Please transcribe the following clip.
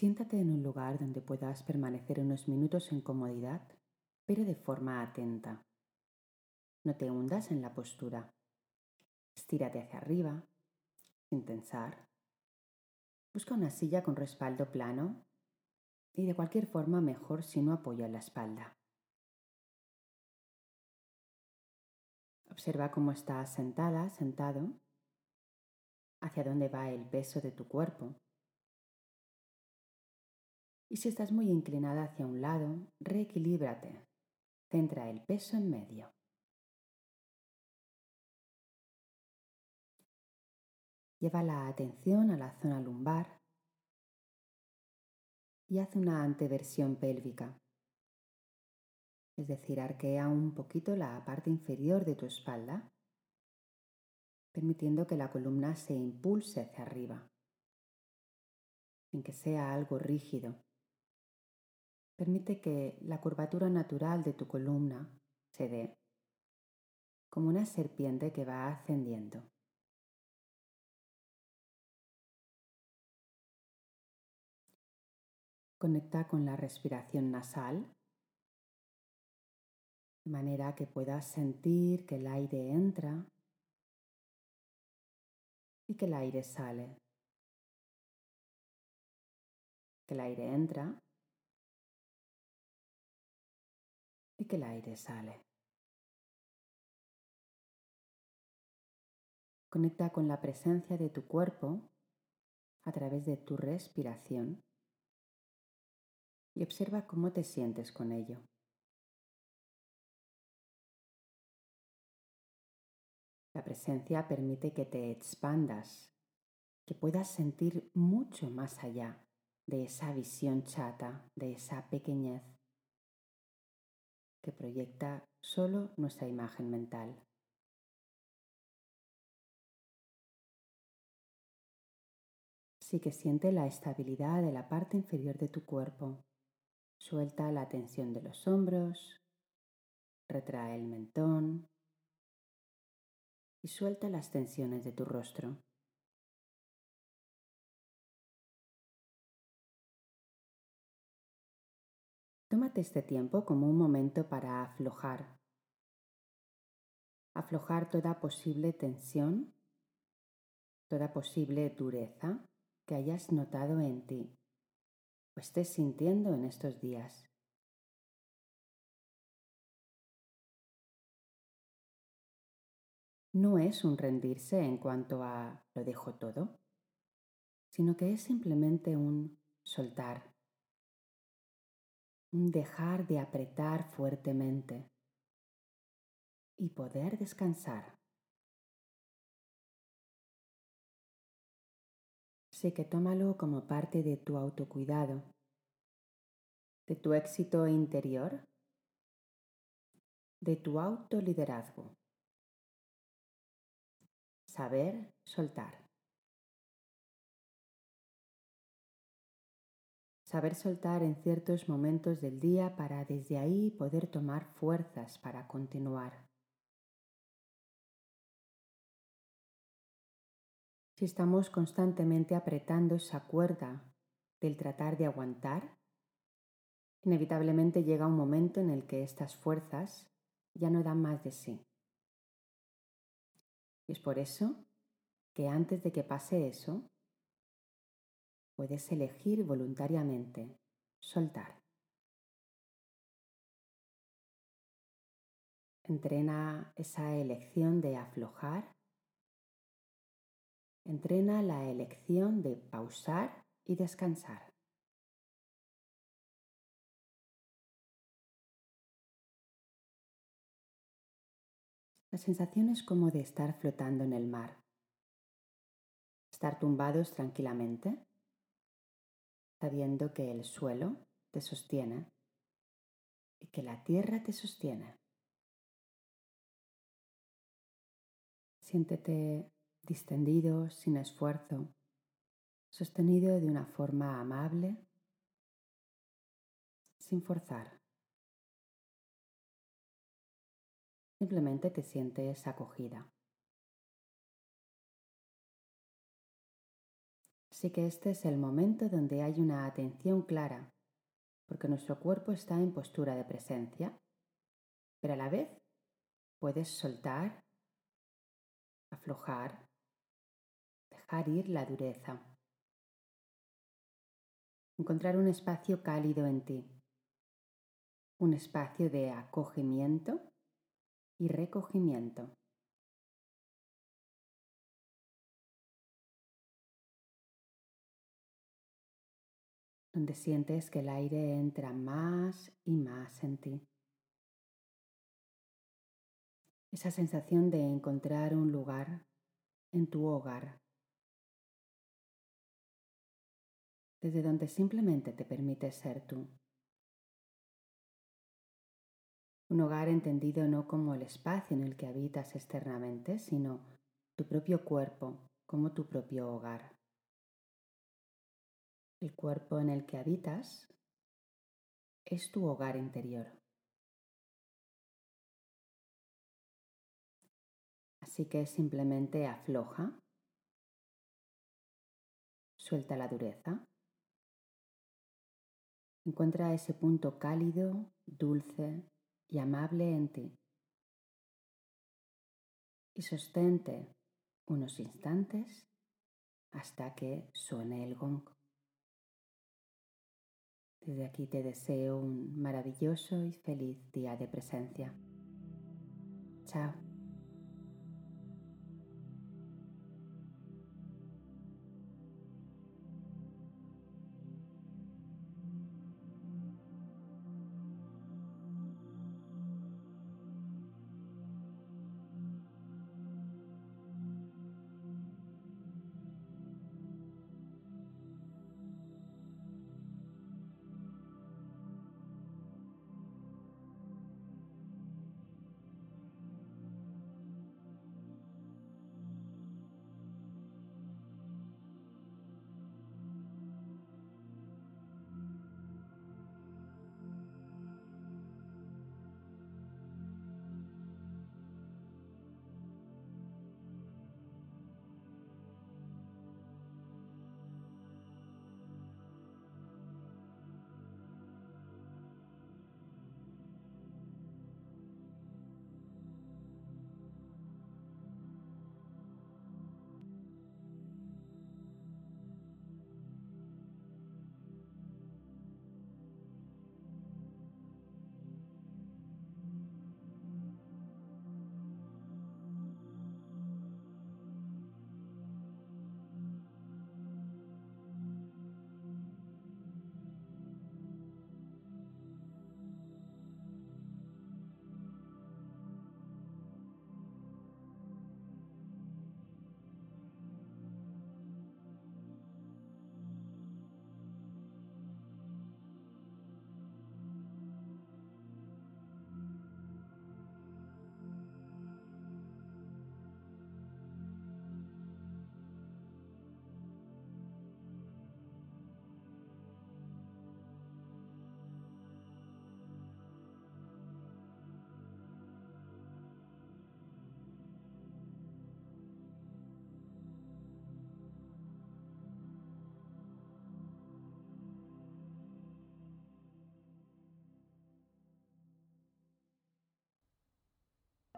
Siéntate en un lugar donde puedas permanecer unos minutos en comodidad, pero de forma atenta. No te hundas en la postura. Estírate hacia arriba, sin tensar. Busca una silla con respaldo plano y de cualquier forma mejor si no apoya la espalda. Observa cómo estás sentada, sentado, hacia dónde va el peso de tu cuerpo. Y si estás muy inclinada hacia un lado, reequilíbrate. Centra el peso en medio. Lleva la atención a la zona lumbar y haz una anteversión pélvica. Es decir, arquea un poquito la parte inferior de tu espalda, permitiendo que la columna se impulse hacia arriba, sin que sea algo rígido. Permite que la curvatura natural de tu columna se dé como una serpiente que va ascendiendo. Conecta con la respiración nasal, de manera que puedas sentir que el aire entra y que el aire sale. Que el aire entra y que el aire sale. Conecta con la presencia de tu cuerpo a través de tu respiración y observa cómo te sientes con ello. La presencia permite que te expandas, que puedas sentir mucho más allá de esa visión chata, de esa pequeñez que proyecta solo nuestra imagen mental. Así que siente la estabilidad de la parte inferior de tu cuerpo Suelta la tensión de los hombros, retrae el mentón y suelta las tensiones de tu rostro. Tómate este tiempo como un momento para aflojar. Aflojar toda posible tensión, toda posible dureza que hayas notado en ti o estés sintiendo en estos días. No es un rendirse en cuanto a lo dejo todo, sino que es simplemente un soltar, dejar de apretar fuertemente y poder descansar. Sé que tómalo como parte de tu autocuidado, de tu éxito interior, de tu autoliderazgo. Saber soltar. Saber soltar en ciertos momentos del día para desde ahí poder tomar fuerzas para continuar. si estamos constantemente apretando esa cuerda del tratar de aguantar, inevitablemente llega un momento en el que estas fuerzas ya no dan más de sí. Y es por eso que antes de que pase eso, puedes elegir voluntariamente soltar. Entrena esa elección de aflojar Entrena la elección de pausar y descansar. La sensación es como de estar flotando en el mar. Estar tumbados tranquilamente, sabiendo que el suelo te sostiene y que la tierra te sostiene. Siéntete distendido sin esfuerzo, sostenido de una forma amable, sin forzar. Simplemente te sientes acogida. Así que este es el momento donde hay una atención clara, porque nuestro cuerpo está en postura de presencia, pero a la vez puedes soltar, aflojar, dejar ir la dureza. Encontrar un espacio cálido en ti, un espacio de acogimiento y recogimiento. Donde sientes que el aire entra más y más en ti. Esa sensación de encontrar un lugar en tu hogar, desde donde simplemente te permites ser tú. Un hogar entendido no como el espacio en el que habitas externamente, sino tu propio cuerpo como tu propio hogar. El cuerpo en el que habitas es tu hogar interior. Así que simplemente afloja, suelta la dureza, encuentra ese punto cálido, dulce y amable en ti y sostente unos instantes hasta que suene el gong. Desde aquí te deseo un maravilloso y feliz día de presencia. Chao.